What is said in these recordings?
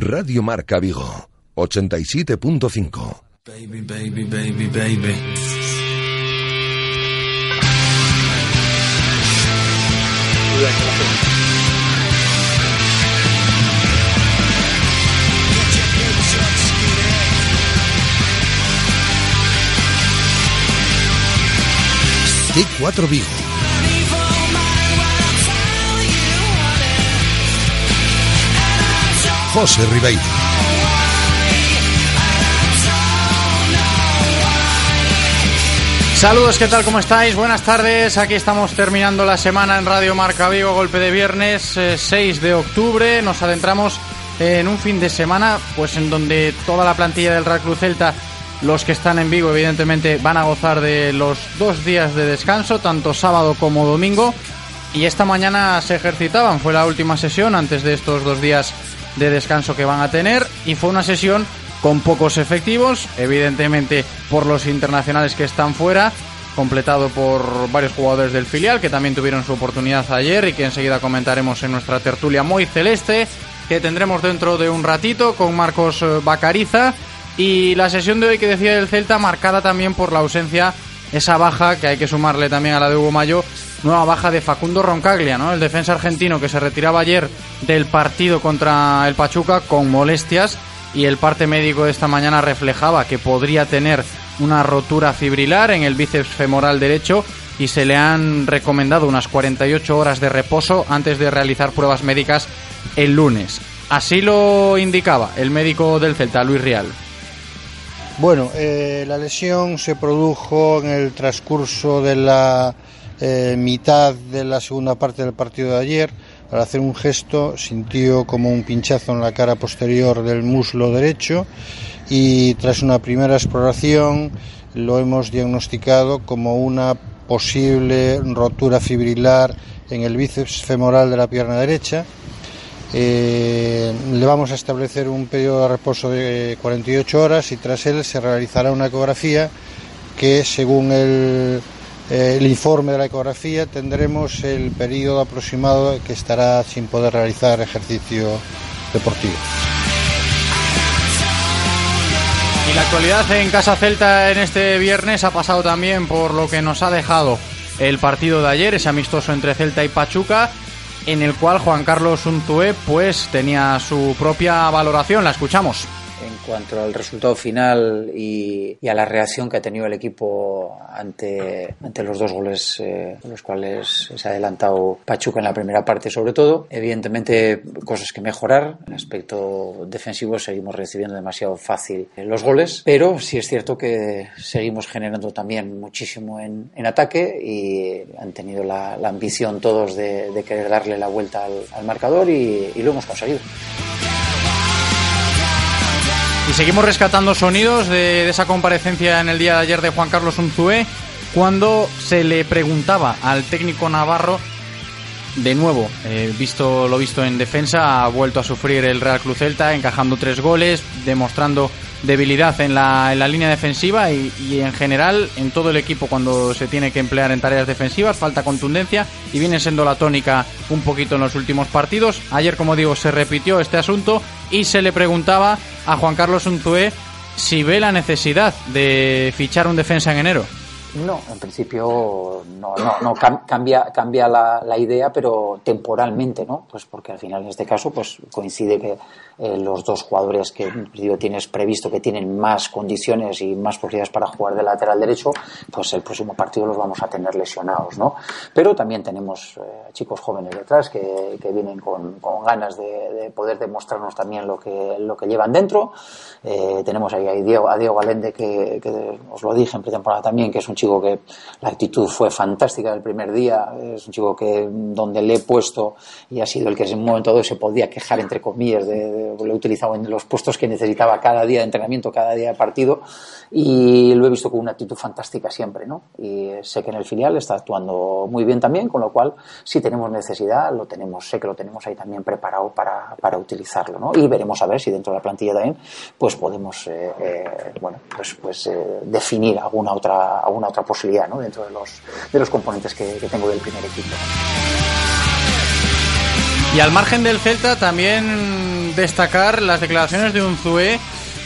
Radio Marca Vigo, 87.5. Baby, baby, baby, baby. T4 Vigo. José Ribeiro. Saludos, ¿qué tal? ¿Cómo estáis? Buenas tardes. Aquí estamos terminando la semana en Radio Marca Vigo, golpe de viernes eh, 6 de octubre. Nos adentramos en un fin de semana, pues en donde toda la plantilla del Real Club Celta, los que están en Vigo, evidentemente, van a gozar de los dos días de descanso, tanto sábado como domingo. Y esta mañana se ejercitaban, fue la última sesión antes de estos dos días de descanso que van a tener. Y fue una sesión con pocos efectivos, evidentemente por los internacionales que están fuera, completado por varios jugadores del filial que también tuvieron su oportunidad ayer y que enseguida comentaremos en nuestra tertulia muy celeste que tendremos dentro de un ratito con Marcos eh, Bacariza y la sesión de hoy que decía el Celta marcada también por la ausencia esa baja que hay que sumarle también a la de Hugo Mayo nueva baja de Facundo Roncaglia, ¿no? El defensa argentino que se retiraba ayer del partido contra el Pachuca con molestias y el parte médico de esta mañana reflejaba que podría tener una rotura fibrilar en el bíceps femoral derecho y se le han recomendado unas 48 horas de reposo antes de realizar pruebas médicas el lunes. Así lo indicaba el médico del Celta, Luis Rial. Bueno, eh, la lesión se produjo en el transcurso de la eh, mitad de la segunda parte del partido de ayer. Al hacer un gesto sintió como un pinchazo en la cara posterior del muslo derecho y tras una primera exploración lo hemos diagnosticado como una posible rotura fibrilar en el bíceps femoral de la pierna derecha. Eh, le vamos a establecer un periodo de reposo de 48 horas y tras él se realizará una ecografía que según el el informe de la ecografía tendremos el periodo aproximado que estará sin poder realizar ejercicio deportivo. Y la actualidad en Casa Celta en este viernes ha pasado también por lo que nos ha dejado el partido de ayer, ese amistoso entre Celta y Pachuca, en el cual Juan Carlos Unzué pues tenía su propia valoración. La escuchamos cuanto al resultado final y, y, a la reacción que ha tenido el equipo ante, ante los dos goles eh, los cuales se ha adelantado Pachuca en la primera parte sobre todo. Evidentemente cosas que mejorar. En aspecto defensivo seguimos recibiendo demasiado fácil los goles, pero sí es cierto que seguimos generando también muchísimo en, en ataque y han tenido la, la ambición todos de, de, querer darle la vuelta al, al marcador y, y lo hemos conseguido. Y seguimos rescatando sonidos de, esa comparecencia en el día de ayer de Juan Carlos Unzué, cuando se le preguntaba al técnico Navarro, de nuevo, eh, visto lo visto en defensa, ha vuelto a sufrir el Real Cruz Celta, encajando tres goles, demostrando debilidad en la, en la línea defensiva y, y, en general en todo el equipo cuando se tiene que emplear en tareas defensivas, falta contundencia y viene siendo la tónica un poquito en los últimos partidos. Ayer, como digo, se repitió este asunto y se le preguntaba a Juan Carlos Unzué si ve la necesidad de fichar un defensa en enero. No, en principio no, no, no cambia, cambia la, la, idea, pero temporalmente, ¿no? Pues porque al final en este caso pues coincide que eh, los dos jugadores que principio tienes previsto que tienen más condiciones y más posibilidades para jugar de lateral derecho, pues el próximo partido los vamos a tener lesionados, ¿no? Pero también tenemos eh, chicos jóvenes detrás que, que vienen con, con ganas de, de, poder demostrarnos también lo que, lo que llevan dentro. Eh, tenemos ahí a Diego, a Diego Galende que, que os lo dije en pretemporada también, que es un chico que la actitud fue fantástica el primer día, es un chico que donde le he puesto y ha sido el que en un momento dado se podía quejar entre comillas de, de, lo he utilizado en los puestos que necesitaba cada día de entrenamiento, cada día de partido y lo he visto con una actitud fantástica siempre, ¿no? Y sé que en el filial está actuando muy bien también, con lo cual si tenemos necesidad lo tenemos, sé que lo tenemos ahí también preparado para, para utilizarlo, ¿no? Y veremos a ver si dentro de la plantilla también pues podemos eh, eh, bueno pues pues eh, definir alguna otra alguna otra posibilidad ¿no? dentro de los, de los componentes que, que tengo del primer equipo. Y al margen del Celta también destacar las declaraciones de Unzué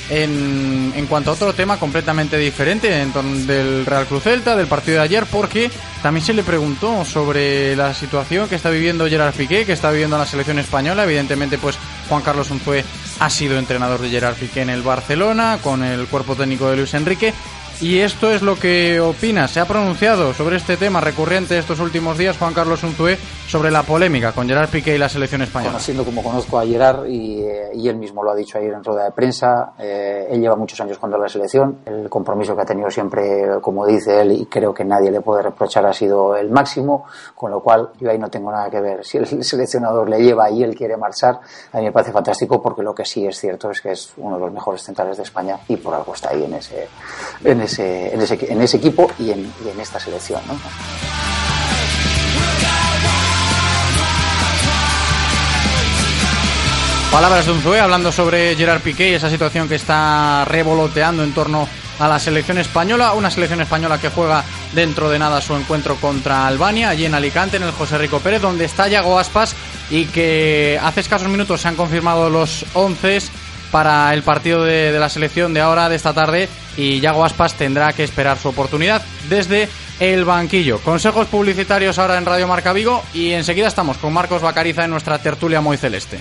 en, en cuanto a otro tema completamente diferente en del Real Cruz Celta, del partido de ayer, porque también se le preguntó sobre la situación que está viviendo Gerard Piqué, que está viviendo la selección española. Evidentemente, pues Juan Carlos Unzué ha sido entrenador de Gerard Piqué en el Barcelona, con el cuerpo técnico de Luis Enrique. Y esto es lo que opina. Se ha pronunciado sobre este tema recurrente estos últimos días Juan Carlos Unzué sobre la polémica con Gerard Piqué y la selección española. Conociendo como conozco a Gerard y, eh, y él mismo lo ha dicho ayer en rueda de prensa, eh, él lleva muchos años con la selección. El compromiso que ha tenido siempre, como dice él, y creo que nadie le puede reprochar, ha sido el máximo. Con lo cual, yo ahí no tengo nada que ver. Si el seleccionador le lleva y él quiere marchar, a mí me parece fantástico porque lo que sí es cierto es que es uno de los mejores centrales de España y por algo está ahí en ese, en ese, en ese, en ese equipo y en, y en esta selección. ¿no? Palabras de Unzué hablando sobre Gerard Piqué y esa situación que está revoloteando en torno a la selección española, una selección española que juega dentro de nada su encuentro contra Albania, allí en Alicante, en el José Rico Pérez, donde está Yago Aspas y que hace escasos minutos se han confirmado los 11 para el partido de, de la selección de ahora, de esta tarde, y Yago Aspas tendrá que esperar su oportunidad desde el banquillo. Consejos publicitarios ahora en Radio Marca Vigo y enseguida estamos con Marcos Bacariza en nuestra tertulia muy celeste.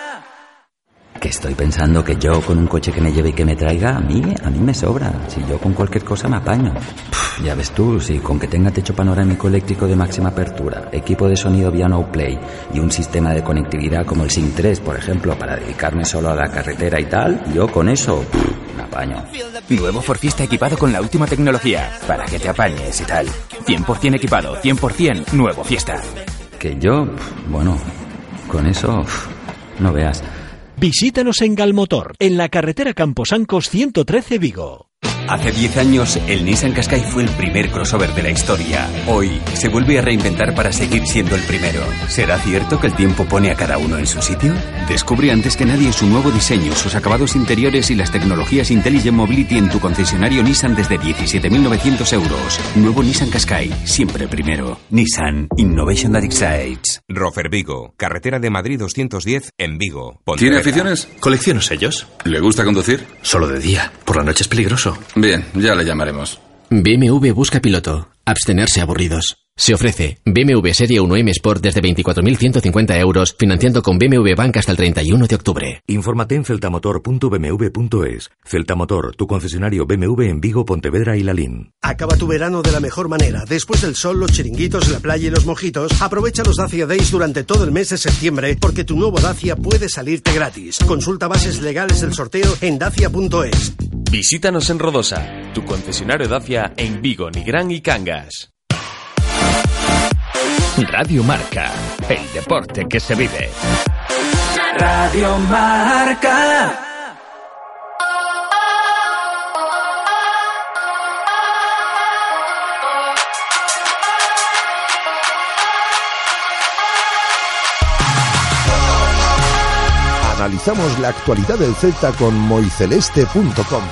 Que estoy pensando que yo con un coche que me lleve y que me traiga, a mí, a mí me sobra. Si yo con cualquier cosa me apaño. Pff, ya ves tú, si con que tenga techo panorámico eléctrico de máxima apertura, equipo de sonido vía no play y un sistema de conectividad como el SIM 3, por ejemplo, para dedicarme solo a la carretera y tal, yo con eso pff, me apaño. Nuevo Ford Fiesta equipado con la última tecnología, para que te apañes y tal. 100% equipado, 100% nuevo Fiesta. Que yo, pff, bueno, con eso, no veas. Visítanos en Galmotor, en la carretera Camposancos 113 Vigo. Hace 10 años, el Nissan Qashqai fue el primer crossover de la historia. Hoy, se vuelve a reinventar para seguir siendo el primero. ¿Será cierto que el tiempo pone a cada uno en su sitio? Descubre antes que nadie su nuevo diseño, sus acabados interiores y las tecnologías Intelligent Mobility en tu concesionario Nissan desde 17.900 euros. Nuevo Nissan Qashqai, siempre primero. Nissan Innovation That Excites. Rofer Vigo, carretera de Madrid 210 en Vigo. ¿Tiene aficiones? Colecciono sellos. ¿Le gusta conducir? Solo de día. Por la noche es peligroso. Bien, ya le llamaremos. BMW busca piloto. Abstenerse aburridos. Se ofrece BMW Serie 1M Sport desde 24.150 euros, financiando con BMW Bank hasta el 31 de octubre. Infórmate en celtamotor.bmw.es. Celtamotor, tu concesionario BMW en Vigo, Pontevedra y Lalín. Acaba tu verano de la mejor manera. Después del sol, los chiringuitos, la playa y los mojitos, aprovecha los Dacia Days durante todo el mes de septiembre porque tu nuevo Dacia puede salirte gratis. Consulta bases legales del sorteo en dacia.es. Visítanos en Rodosa, tu concesionario Dacia en Vigo, Nigrán y Cangas. Radio Marca, el deporte que se vive. Radio Marca. Analizamos la actualidad del Celta con moiceleste.com.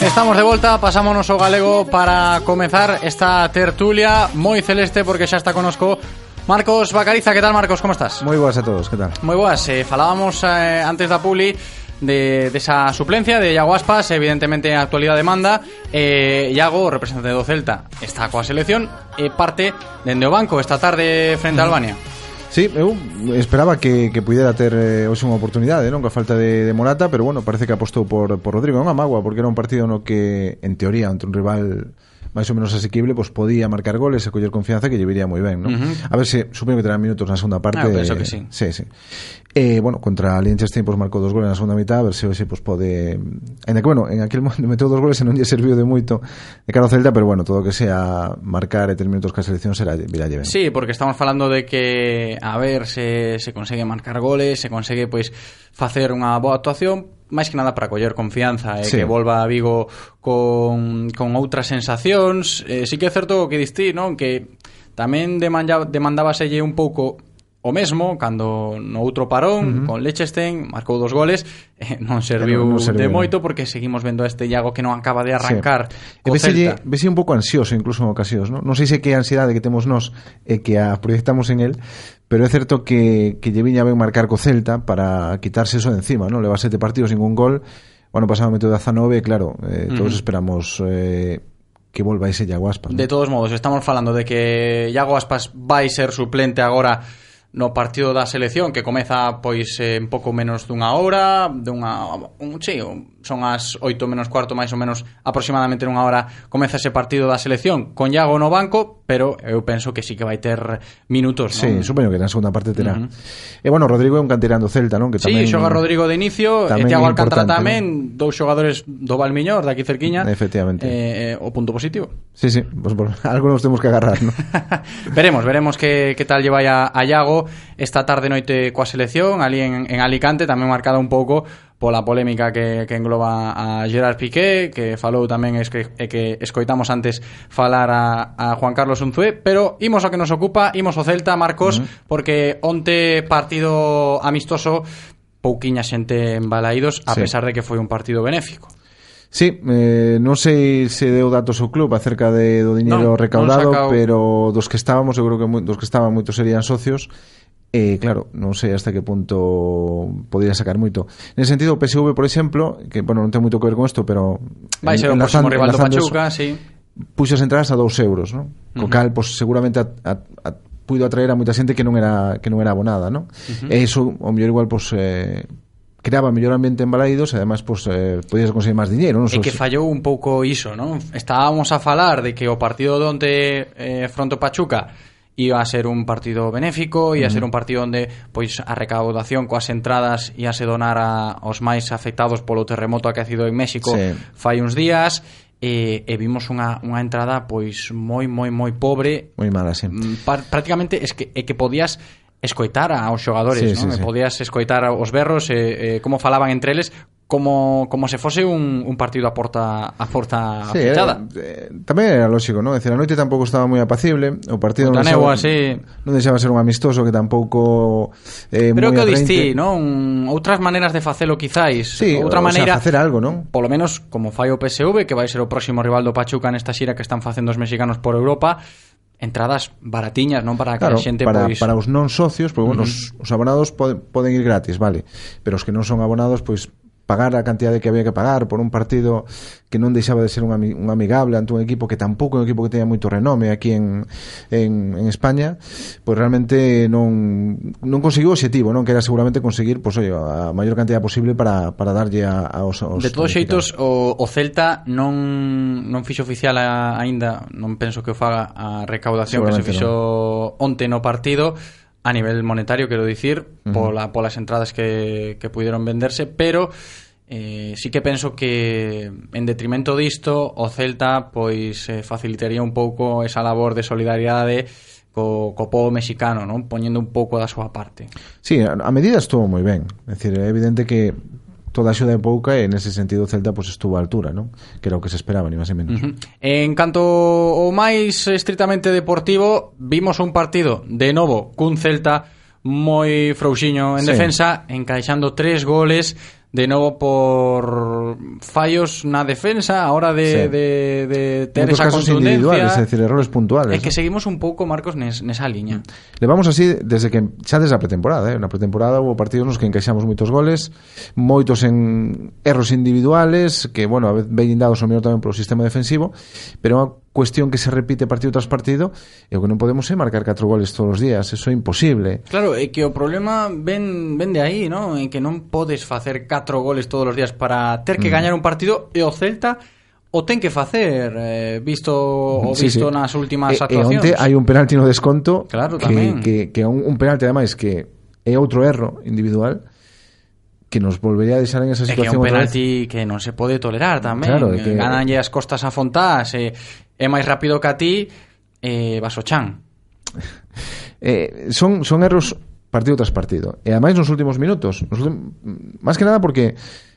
Estamos de volta, pasámonos ao galego para comezar esta tertulia moi celeste porque xa está conosco Marcos Bacariza, que tal Marcos, como estás? Moi boas a todos, que tal? Moi boas, eh, falábamos eh, antes da Publi de, de esa suplencia de Iago Aspas, evidentemente a actualidad demanda. Eh, Iago, representante do Celta está coa selección e parte dende o banco esta tarde frente a Albania. Sí, eu esperaba que, que pudera ter eh, hoxe unha oportunidade, non? Falta de, de Morata, pero bueno, parece que apostou por, por Rodrigo, é unha magua, porque era un partido no que, en teoría, ante un rival máis ou menos asequible, pois podía marcar goles e coller confianza que lle viría moi ben, non? Uh -huh. A ver se supoño que terán minutos na segunda parte. Ah, penso que sí. Sí, sí. Eh, bueno, contra Liechtenstein pois marcou dos goles na segunda mitad, a ver se hoxe pois pode Ainda que bueno, en aquel momento meteu dos goles e non lle serviu de moito de cara ao Celta, pero bueno, todo o que sea marcar e ter minutos que selección será virá ben. Sí, porque estamos falando de que a ver se se consegue marcar goles, se consegue pois facer unha boa actuación, máis que nada para coller confianza e sí. que volva a Vigo con, con outras sensacións. Eh, sí que é certo o que distí, non? Que tamén demanda, demandábaselle un pouco O mesmo, cando no outro parón, uh -huh. con Lechestein, marcou dos goles, eh, non serviu, non, non serviu de moito porque seguimos vendo a este Iago que non acaba de arrancar sí. co veselle, Celta. Vese un pouco ansioso incluso en ocasións, non? Non sei se que a ansiedade que temos nós e eh, que a proyectamos en el, pero é certo que, que lle viña ben marcar co Celta para quitarse eso de encima, non? Leva sete partidos, ningún gol. Bueno, pasado o método de claro, eh, todos uh -huh. esperamos... Eh, que volva ese Iago Aspas. ¿no? De todos modos, estamos falando de que Iago Aspas vai ser suplente agora no partido da selección que comeza pois en pouco menos dunha hora, dunha un, sí, un, son as 8 menos cuarto máis ou menos aproximadamente nunha hora comeza ese partido da selección con Iago no banco, pero eu penso que sí que vai ter minutos, non? Sí, supoño que na segunda parte terá. Uh -huh. E bueno, Rodrigo é un canterán do Celta, non? Que tamén Sí, xoga Rodrigo de inicio, e Thiago Alcántara tamén, ¿no? dous xogadores do Valmiñor daqui cerquiña. Efectivamente. Eh, eh, o punto positivo. Sí, sí, pues, pues algo nos temos que agarrar, non? veremos, veremos que, que tal lle vai a, a Iago esta tarde noite coa selección, ali en, en Alicante, tamén marcada un pouco pola polémica que, que engloba a Gerard Piqué, que falou tamén es que, que escoitamos antes falar a, a Juan Carlos Unzué, pero imos ao que nos ocupa, imos ao Celta, Marcos, uh -huh. porque onte partido amistoso pouquiña xente en Balaídos, a sí. pesar de que foi un partido benéfico. Sí, eh, non sei se deu datos ao club acerca de, do diñeiro no, recaudado, pero dos que estábamos, eu creo que moi, dos que estaban moitos serían socios, E, claro, non sei hasta que punto podría sacar moito. Nese sentido, o PSV, por exemplo, que, bueno, non ten moito que ver con isto, pero... Vai ser o próximo rival do Pachuca, sí. Puxo as entradas a 2 euros, non? Co uh -huh. cal, pois, pues, seguramente a, a, a puido atraer a moita xente que non era que non era abonada, non? Uh -huh. E iso, o mellor igual, pois, pues, eh, creaba mellor ambiente en Balaidos e además pois, eh, podías conseguir máis diñeiro non? E que fallou un pouco iso non? estábamos a falar de que o partido donde eh, fronto Pachuca iba a ser un partido benéfico, iba a ser un partido onde pois a recaudación coas entradas ia se donar a, aos máis afectados polo terremoto acaecido en México sí. fai uns días e, e vimos unha, unha entrada pois moi moi moi pobre, moi mala, sí. Mm, par, prácticamente es que é que podías escoitar aos xogadores, sí, non? Sí, sí. Podías escoitar os berros e, e como falaban entre eles como, como se fose un, un partido a porta, a porta sí, fechada. Eh, eh, tamén era lógico, non? Decir, a noite tampouco estaba moi apacible, o partido non deixaba, sí. non deixaba ser un amistoso que tampouco eh, Pero que o distí, non? Outras maneiras de facelo quizáis. Sí, Outra maneira, sea, facer algo, non? Polo menos como fai o PSV, que vai ser o próximo rival do Pachuca nesta xira que están facendo os mexicanos por Europa, entradas baratiñas, non para que claro, a xente para, pois... para os non socios, porque, bueno, uh -huh. os, os abonados poden, poden ir gratis, vale, pero os que non son abonados, pois pagar a cantidade que había que pagar por un partido que non deixaba de ser un, ami, un amigable ante un equipo que tampouco é un equipo que teña moito renome aquí en, en, en España pois realmente non, non conseguiu o objetivo non que era seguramente conseguir pois, oye, a maior cantidad posible para, para darlle a, aos, aos De todos xeitos o, o Celta non, non fixo oficial a, aínda non penso que o faga a recaudación que se fixo no. onte no partido a nivel monetario, quero dicir, uh -huh. pola, polas entradas que, que pudieron venderse, pero eh, sí que penso que en detrimento disto o Celta pois eh, facilitaría un pouco esa labor de solidaridade co, co povo mexicano, non? Poñendo un pouco da súa parte. Sí, a, a medida estuvo moi ben. É dicir, é evidente que toda axuda é pouca e nese sentido o Celta pois, estuvo a altura, non? que era o que se esperaba, ni máis e menos. Uh -huh. En canto o máis estritamente deportivo, vimos un partido de novo cun Celta moi frouxiño en sí. defensa, encaixando tres goles de novo por fallos na defensa a hora de, sí. de, de ter esa casos contundencia es decir, errores puntuales é que seguimos un pouco Marcos nes, nesa liña mm. levamos así desde que xa desde a pretemporada eh? na pretemporada hubo partidos nos que encaixamos moitos goles moitos en erros individuales que bueno, a vez ven dados ao mellor tamén polo sistema defensivo pero cuestión que se repite partido tras partido e o que non podemos é marcar catro goles todos os días eso é imposible claro, é que o problema ven, ven de aí ¿no? en que non podes facer catro goles todos os días para ter que mm. gañar un partido e o Celta o ten que facer eh, visto o visto sí, sí. nas últimas e, actuacións e onte hai un penalti no desconto claro, que, tamén. que, que un, un penalti ademais que é outro erro individual que nos volvería a deixar en esa situación. É que é un penalti que non se pode tolerar tamén. Claro, que... Gananlle as costas a Fontás, e, é máis rápido que a ti, eh, vas o chan. eh, son, son erros partido tras partido. E ademais nos últimos minutos, nos últimos, máis que nada porque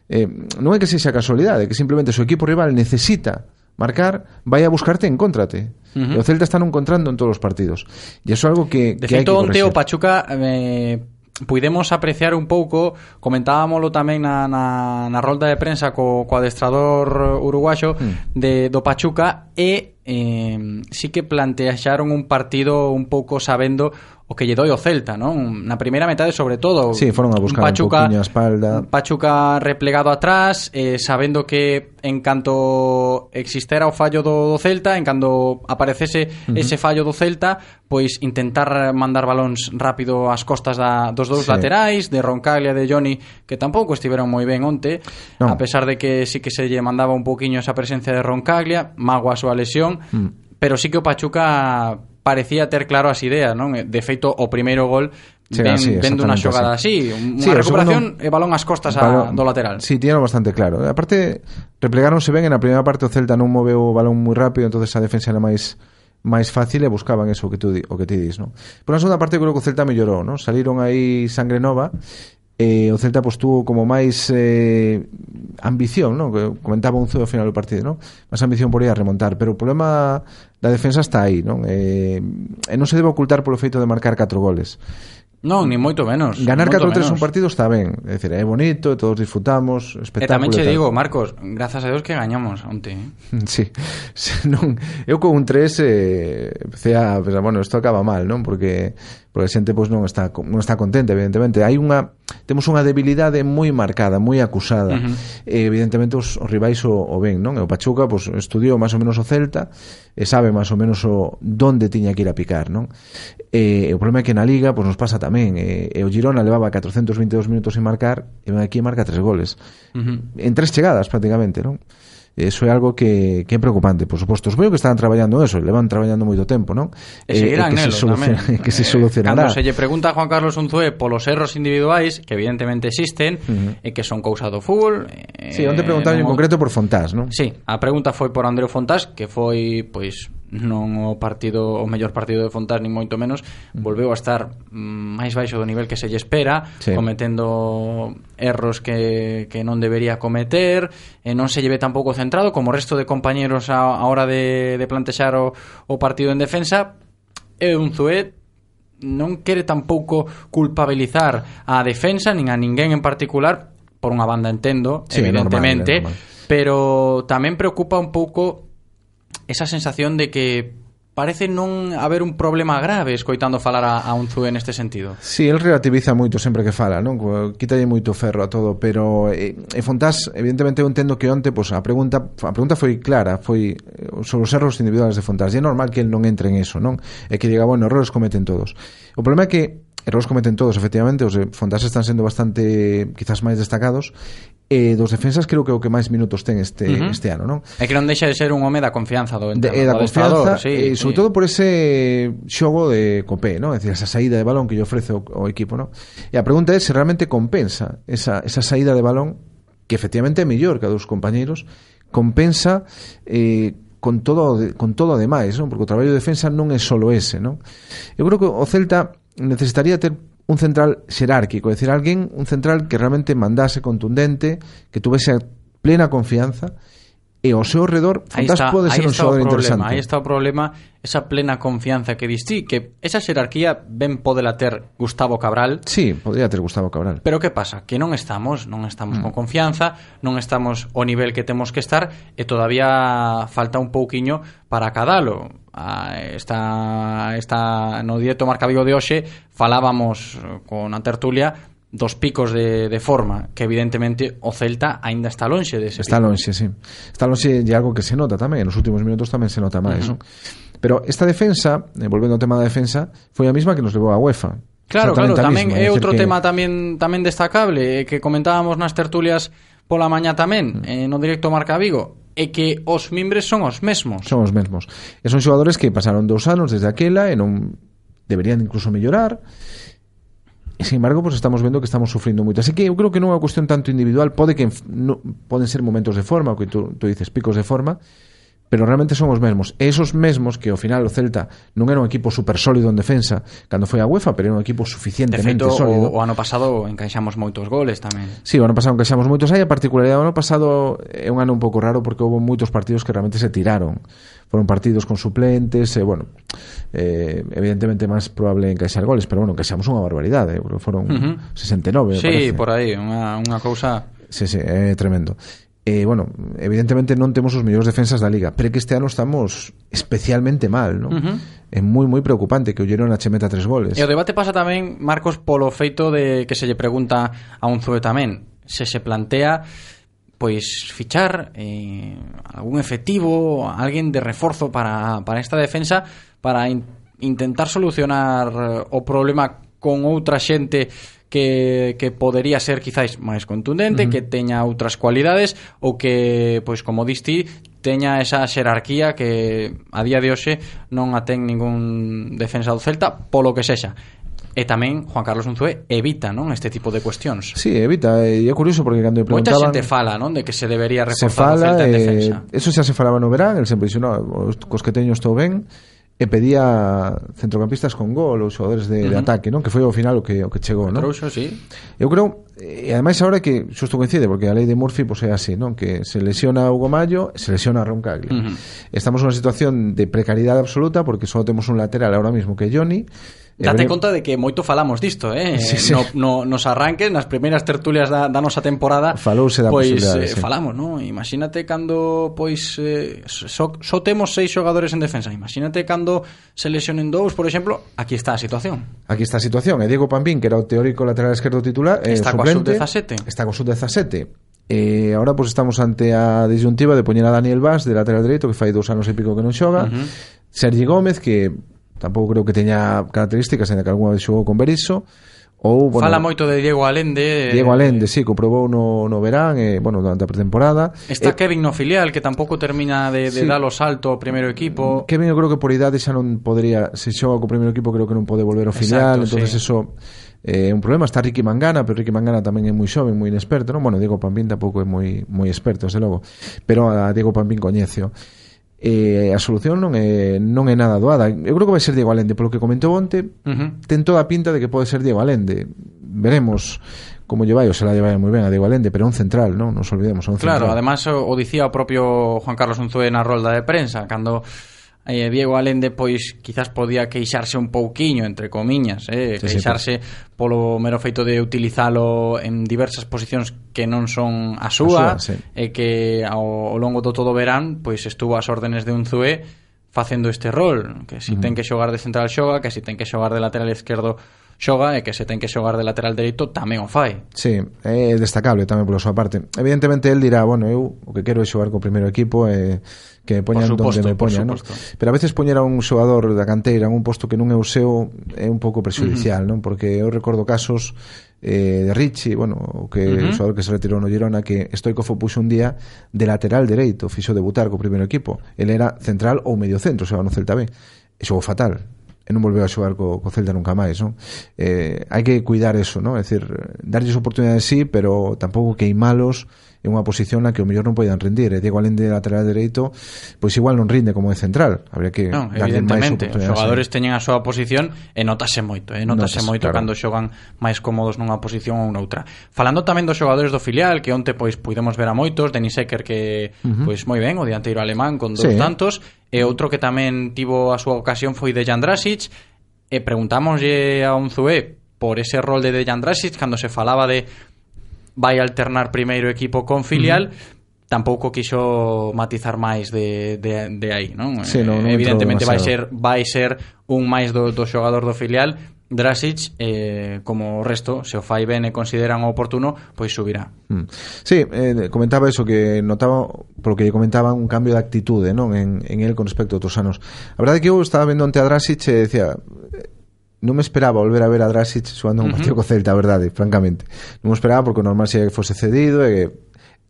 eh, non é que sexa casualidade, que simplemente o equipo rival necesita marcar, vai a buscarte e encontrate. Uh -huh. E o Celta está encontrando en todos os partidos. E iso é algo que, De que feito, hai que onte o Pachuca eh, puidemos apreciar un pouco, comentábamolo tamén na, na, na rolda de prensa co, co adestrador uruguaxo mm. de, do Pachuca, e eh, sí que plantearon un partido un pouco sabendo o que lle doi o Celta, non? Na primeira metade sobre todo. Sí, foron a buscar un Pachuca, un a espalda. Pachuca replegado atrás, eh, sabendo que en canto existera o fallo do, do Celta, en cando aparecese uh -huh. ese fallo do Celta, pois intentar mandar balóns rápido ás costas da, dos dous sí. laterais, de Roncaglia de Johnny, que tampouco estiveron moi ben onte, no. a pesar de que sí que se lle mandaba un poquiño esa presencia de Roncaglia, mago a súa lesión, uh -huh. pero sí que o Pachuca parecía ter claro as ideas, non? De feito, o primeiro gol Sí, ven, así, vendo unha xogada así, unha sí, recuperación segundo, e balón ás costas a, balón, do lateral. Sí, tiño bastante claro. Aparte, replegaronse ben en na primeira parte o Celta non moveu o balón moi rápido, entonces a defensa era máis máis fácil e buscaban eso que tú di, o que ti dis, non? Por a segunda parte creo que o Celta mellorou, non? Saliron aí sangre nova eh, o Celta pues, tuvo como máis eh, ambición, non? Que comentaba un ao final do partido, non? Máis ambición por ir a remontar, pero o problema da defensa está aí, non? Eh, e non se debe ocultar polo feito de marcar catro goles. Non, ni moito menos. Ganar 4-3 un partido está ben, é dicir, é bonito, todos disfrutamos, espectáculo. E tamén che digo, Marcos, grazas a Deus que gañamos onte. Eh? Sí. Non, eu con un 3 eh, empecé a pensar, bueno, isto acaba mal, non? Porque porque a xente pois pues, non está non está contenta, evidentemente. Hai unha temos unha debilidade moi marcada, moi acusada. Uh -huh. E, evidentemente os, os rivais o, o ben, non? E o Pachuca pois pues, estudiou máis ou menos o Celta e sabe máis ou menos o donde tiña que ir a picar, non? E, o problema é que na Liga pois, nos pasa tamén. E, e o Girona levaba 422 minutos sin marcar e ven aquí e marca tres goles. Uh -huh. En tres chegadas, prácticamente, non? Eso é algo que, que é preocupante, por suposto. Os veo que están traballando eso, levan traballando moito tempo, non? E seguirán eh, que, se soluciona, que se eh, solucionará. Eh, cando se lle pregunta a Juan Carlos Unzué polos erros individuais, que evidentemente existen, uh -huh. e que son cousa do fútbol... Eh, sí, onde preguntaron no... en concreto por Fontás, non? Sí, a pregunta foi por Andreu Fontás, que foi, pois, non o partido o mellor partido de Fontás ni moito menos mm. volveu a estar máis baixo do nivel que se lle espera sí. cometendo erros que, que non debería cometer e non se lleve tampouco centrado como o resto de compañeros a, a hora de, de plantexar o, o partido en defensa é un Zuet non quere tampouco culpabilizar a defensa nin a ninguén en particular por unha banda entendo, sí, evidentemente normal, normal. pero tamén preocupa un pouco esa sensación de que parece non haber un problema grave escoitando falar a, a Unzue neste sentido. Si, sí, el relativiza moito sempre que fala, non? Quítalle moito ferro a todo, pero e, e Fontás, evidentemente eu entendo que onte pois, a pregunta a pregunta foi clara, foi eh, sobre os erros individuales de Fontás. E é normal que el non entre en eso, non? É que diga, bueno, erros cometen todos. O problema é que erros cometen todos, efectivamente, os de Fontás están sendo bastante quizás máis destacados e dos defensas creo que é o que máis minutos ten este uh -huh. este ano, non? É que non deixa de ser un home da confianza do eh, entrenador, de, da confianza, sí, eh, e sobre sí. todo por ese xogo de Copé, non? É dicir, esa saída de balón que lle ofrece o, o equipo, non? E a pregunta é se realmente compensa esa esa saída de balón que efectivamente é mellor que a dos compañeiros, compensa eh con todo con todo ademais, non? Porque o traballo de defensa non é só ese, non? Eu creo que o Celta necesitaría ter un central xerárquico, é dicir, alguén, un central que realmente mandase contundente, que tuvese plena confianza e ao seu redor aí Fontás está, pode ser un xogador interesante. Aí está o problema, esa plena confianza que distí, que esa xerarquía ben pode la ter Gustavo Cabral. Sí, podría ter Gustavo Cabral. Pero que pasa? Que non estamos, non estamos mm. con confianza, non estamos o nivel que temos que estar e todavía falta un pouquiño para cadalo. A ah, esta, esta no directo Marca Vigo de hoxe falábamos con a tertulia dos picos de, de forma que evidentemente o Celta aínda está lonxe dese de Está pico. lonxe, sí. Está lonxe e algo que se nota tamén, nos últimos minutos tamén se nota máis, uh -huh. non? Pero esta defensa, eh, volvendo ao tema da defensa, foi a mesma que nos levou a UEFA. Claro, claro, tamén é outro que... tema tamén tamén destacable, eh, que comentábamos nas tertulias pola mañá tamén, uh -huh. eh, no directo Marca Vigo, é que os mimbres son os mesmos. Son os mesmos. E son xogadores que pasaron dous anos desde aquela e non deberían incluso mellorar E, sin embargo, pues estamos vendo que estamos sufrindo moito. Así que eu creo que non é unha cuestión tanto individual, pode que no, poden ser momentos de forma, o que tú, tú dices, picos de forma, pero realmente son os mesmos. E esos mesmos que ao final o Celta non era un equipo super sólido en defensa cando foi a UEFA, pero era un equipo suficientemente de feito, sólido. O, o ano pasado encaixamos moitos goles tamén. Sí, o ano pasado encaixamos moitos. Aí a particularidade do ano pasado é un ano un pouco raro porque houve moitos partidos que realmente se tiraron. Foron partidos con suplentes, e, bueno, eh, evidentemente máis probable encaixar goles, pero bueno, encaixamos unha barbaridade, eh, foron uh -huh. 69, Sí, parece. por aí, unha, unha cousa... Sí, sí, é tremendo eh, bueno, evidentemente non temos os mellores defensas da Liga, pero que este ano estamos especialmente mal, non? Uh -huh. É moi, moi preocupante que o Girona che meta tres goles. E o debate pasa tamén, Marcos, polo feito de que se lle pregunta a un zue tamén. Se se plantea pois fichar eh, algún efectivo, alguén de reforzo para, para esta defensa para in, intentar solucionar eh, o problema con outra xente que, que podería ser quizáis máis contundente, uh -huh. que teña outras cualidades ou que, pois como diste, teña esa xerarquía que a día de hoxe non a ten ningún defensa do Celta, polo que sexa. E tamén Juan Carlos Unzué evita, non, este tipo de cuestións. Sí, evita, e é curioso porque cando preguntaban Moita xente fala, non, de que se debería reforzar se fala, o Celta en defensa. Eh, eso xa se falaba no verán, el sempre dixo, no, cos que teño estou ben, e pedía centrocampistas con gol ou xogadores de, uh -huh. de ataque, non? Que foi ao final o que o que chegou, non? Trouxo, sí. Eu creo, e ademais agora que xusto coincide porque a lei de Murphy pois pues, é así, non? Que se lesiona Hugo Mayo, se lesiona Roncaglia. Uh -huh. Estamos nunha situación de precariedade absoluta porque só temos un lateral agora mesmo que Johnny Date conta de que moito falamos disto, eh? Sí, sí. No, no, nos arranques, nas primeiras tertulias da, da nosa temporada Falouse da pois, eh, sí. falamos, non? Imagínate cando pois eh, só, só temos seis xogadores en defensa Imagínate cando se lesionen dous, por exemplo Aquí está a situación Aquí está a situación, e Diego Pampín, que era o teórico lateral esquerdo titular eh, Está coa sub-17 Está coa sub-17 E eh, agora pois estamos ante a disyuntiva de poñer a Daniel Vaz de lateral dereito que fai dous anos e pico que non xoga, uh -huh. Sergi Gómez que Tampouco creo que teña características, ainda que algunha vez xogou con Berizzo, ou bueno, fala moito de Diego Alende. Eh, Diego Alende, eh, sí, probou no no verán e eh, bueno, durante a pretemporada. Está eh, Kevin no filial que tampouco termina de de sí. dar o salto ao primeiro equipo. Mm, Kevin eu creo que por idade xa non podría, se xoga co primeiro equipo creo que non pode volver ao filial, Exacto, entonces sí. eso eh, é un problema, está Ricky Mangana, pero Ricky Mangana tamén é moi xoven, moi inexperto, non? Bueno, Diego Pampín tampouco é moi moi experto, desde logo, pero a Diego Pampín coñecio eh, a solución non é non é nada doada. Eu creo que vai ser Diego Alende, polo que comentou onte, uh -huh. ten toda a pinta de que pode ser Diego Alende. Veremos como lle vai, o se la lle vai moi ben a Diego Alende, pero é un central, non? Nos olvidemos, un Claro, central. además o, o dicía o propio Juan Carlos Unzué na rolda de prensa, cando eh, Diego Allende pois quizás podía queixarse un pouquiño entre comiñas, eh, sí, queixarse sí, pues. polo mero feito de utilizalo en diversas posicións que non son a súa, a súa sí. e que ao, ao longo do todo verán pois estuvo ás órdenes de un Zue facendo este rol, que si uh -huh. ten que xogar de central xoga, que si ten que xogar de lateral esquerdo xoga e que se ten que xogar de lateral dereito tamén o fai. Sí, é destacable tamén pola súa parte. Evidentemente el dirá, bueno, eu o que quero é xogar co primeiro equipo e eh que me poñan suposto, donde me poñan, ¿no? Pero a veces poñer a un xogador da canteira en un posto que non é o seu é un pouco prexudicial, uh -huh. non? Porque eu recordo casos eh, de Richie, bueno, o que uh -huh. o xogador que se retirou no Girona que Stoikov puxo un día de lateral dereito, fixo debutar co primeiro equipo. El era central ou medio centro, xogaba no Celta B. E xogou fatal, e non volveu a xogar co, co Celta nunca máis, non? Eh, hai que cuidar eso, non? É dicir, darlles oportunidades sí, pero tampouco queimalos en unha posición na que o mellor non poidan rendir e Diego Alén de lateral dereito pois igual non rinde como de central habría que non, darlle máis os xogadores teñen a súa posición e notase moito eh? notase, notase moito claro. cando xogan máis cómodos nunha posición ou noutra falando tamén dos xogadores do filial que onte pois pudemos ver a moitos Denis Ecker que uh -huh. pois moi ben o dianteiro alemán con dous sí. tantos e outro que tamén tivo a súa ocasión foi Dejan Drasic e preguntámoslle a Unzué por ese rol de Dejan Drasic cando se falaba de vai alternar primeiro equipo con filial, uh -huh tampouco quixo matizar máis de, de, de aí, non? Sí, non, non Evidentemente vai ser vai ser un máis do, do xogador do filial, Drasic, eh, como o resto, se o fai ben e consideran oportuno, pois subirá. Mm. Sí, eh, comentaba eso que notaba, polo que comentaba, un cambio de actitude non en, en el con respecto a outros anos. A verdade é que eu estaba vendo ante a Drasic e eh, decía, non me esperaba volver a ver a Drasic suando un uh -huh. partido co Celta, a verdade, francamente. Non me esperaba porque o normal sería que fose cedido e,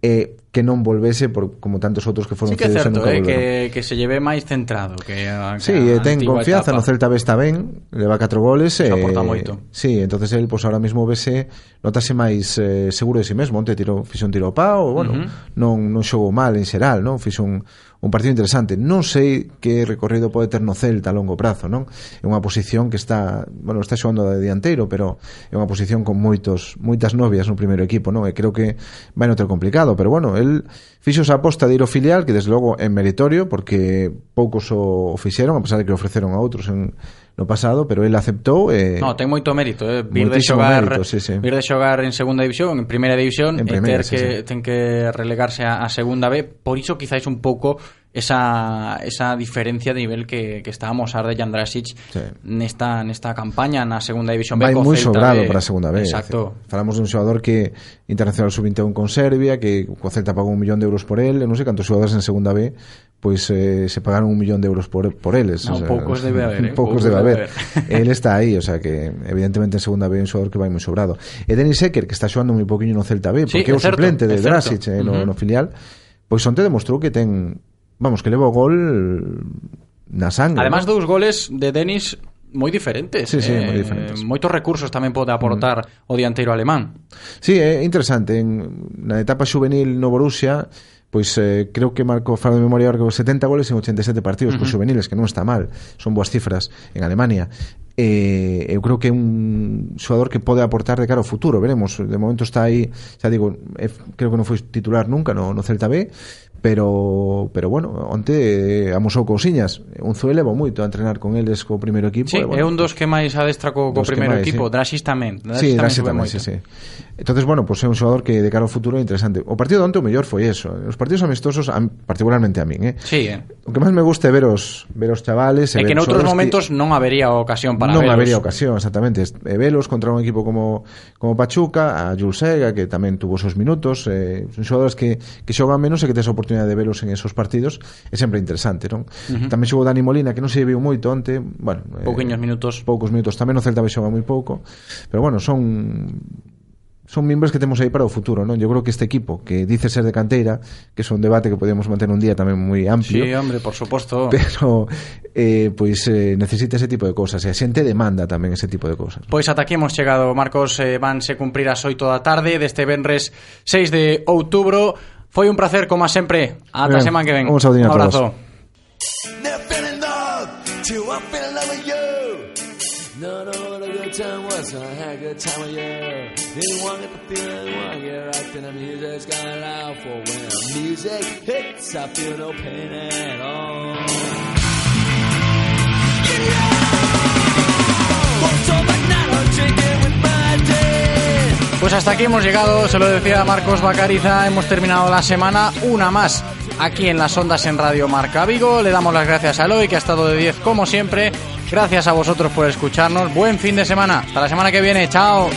e que non volvese por como tantos outros que foron sí que cedidos certo, eh, que, que se lleve máis centrado que, a, que sí, a eh, ten confianza etapa. no Celta B está ben leva 4 goles e, eh, aporta moito. sí, entonces el pues, ahora mismo vese notase máis eh, seguro de si sí mesmo onte tiro, fixe un tiro pao bueno, uh -huh. non, non xogou mal en xeral non fixe un, un partido interesante. Non sei que recorrido pode ter no Celta a longo prazo non? É unha posición que está bueno, está xogando de dianteiro pero é unha posición con moitos moitas novias no primeiro equipo non? E creo que vai no ter complicado pero bueno, el fixo esa aposta de ir ao filial, que desde logo é meritorio, porque poucos o, o fixeron, a pesar de que ofreceron a outros en, no pasado, pero el aceptou e eh, No, ten moito mérito, eh, vir de xogar, mérito, sí, sí. vir de xogar en segunda división, en primeira división, en primera, ter sí, que sí. ten que relegarse a, a segunda B, por iso quizáis un pouco esa, esa diferencia de nivel que, que estábamos a de Jandrasic sí. nesta, nesta campaña na segunda división B Vai moi sobrado de... para a segunda B Exacto. Falamos dun xogador que internacional sub-21 con Serbia que co Celta pagou un millón de euros por él non sei cantos xogadores en segunda B pois eh, se pagaron un millón de euros por, por eles. Non, o sea, poucos ¿eh? debe haber. Eh? Poucos, poucos debe haber. El está aí, o sea que evidentemente en segunda B é un xogador que vai moi sobrado. E Denis Secker, que está xogando moi poquinho no Celta B, porque sí, é o certo, suplente de Drasic eh, no, uh -huh. no filial, pois onte demostrou que ten, vamos, que leva o gol na sangre. Además, ¿no? dous goles de Denis moi diferentes. Sí, sí, eh, moi diferentes. Moitos recursos tamén pode aportar o dianteiro alemán. Sí, é interesante. En, na etapa juvenil no Borussia pois eh, creo que marcou falo de memoria que 70 goles en 87 partidos uh -huh. con juveniles, que non está mal, son boas cifras en Alemania. Eh, eu creo que é un xogador que pode aportar de cara ao futuro, veremos, de momento está aí, xa digo, eh, creo que non foi titular nunca no, no Celta B, pero pero bueno, onte eh, amosou cousiñas. Unzo elevo moito a entrenar con eles co primeiro equipo. Sí, e, bueno, é un dos que máis adestra co, co primeiro máis, equipo, sí. drasistamente. Sí, drasistamente, sí, sí. Entonces, bueno, pues é un xogador que de cara ao futuro é interesante. O partido de onte o mellor foi eso. Os partidos amistosos, a, particularmente a min, eh? Sí, eh. O que máis me gusta é ver os, ver os chavales... É que en outros momentos que... non habería ocasión para non velos. Non habería ocasión, exactamente. E velos contra un equipo como, como Pachuca, a Jules Sega, que tamén tuvo seus minutos, eh, son xogadores que, que xogan menos e que tes oportunidade oportunidade de velos en esos partidos, é sempre interesante, non? Uh -huh. Tamén xogou Dani Molina, que non se viu moito onte, bueno, eh, pouquiños eh, minutos. Poucos minutos, tamén o Celta xoga moi pouco, pero bueno, son son membros que temos aí para o futuro, non? Eu creo que este equipo que dice ser de canteira, que é un debate que podemos manter un día tamén moi amplio. Sí, hombre, por suposto. Pero eh pois eh, necesita ese tipo de cosas e a xente demanda tamén ese tipo de cosas. Pois ata aquí hemos chegado, Marcos, eh, vanse cumprir as 8 da tarde deste venres 6 de outubro. Foi un placer, como sempre. Ata semana que ven. un saudinho a todos. abrazo. Never fell in love till I fell in love with you. No, no, what a good time was. I had a good time with you. Didn't want to get the feeling, want to get right. Then the music's got loud for when the music hits. I feel no pain at all. Hasta aquí hemos llegado, se lo decía Marcos Bacariza, hemos terminado la semana, una más aquí en las ondas en Radio Marca Vigo. Le damos las gracias a Eloy, que ha estado de 10 como siempre. Gracias a vosotros por escucharnos. Buen fin de semana. Hasta la semana que viene. Chao.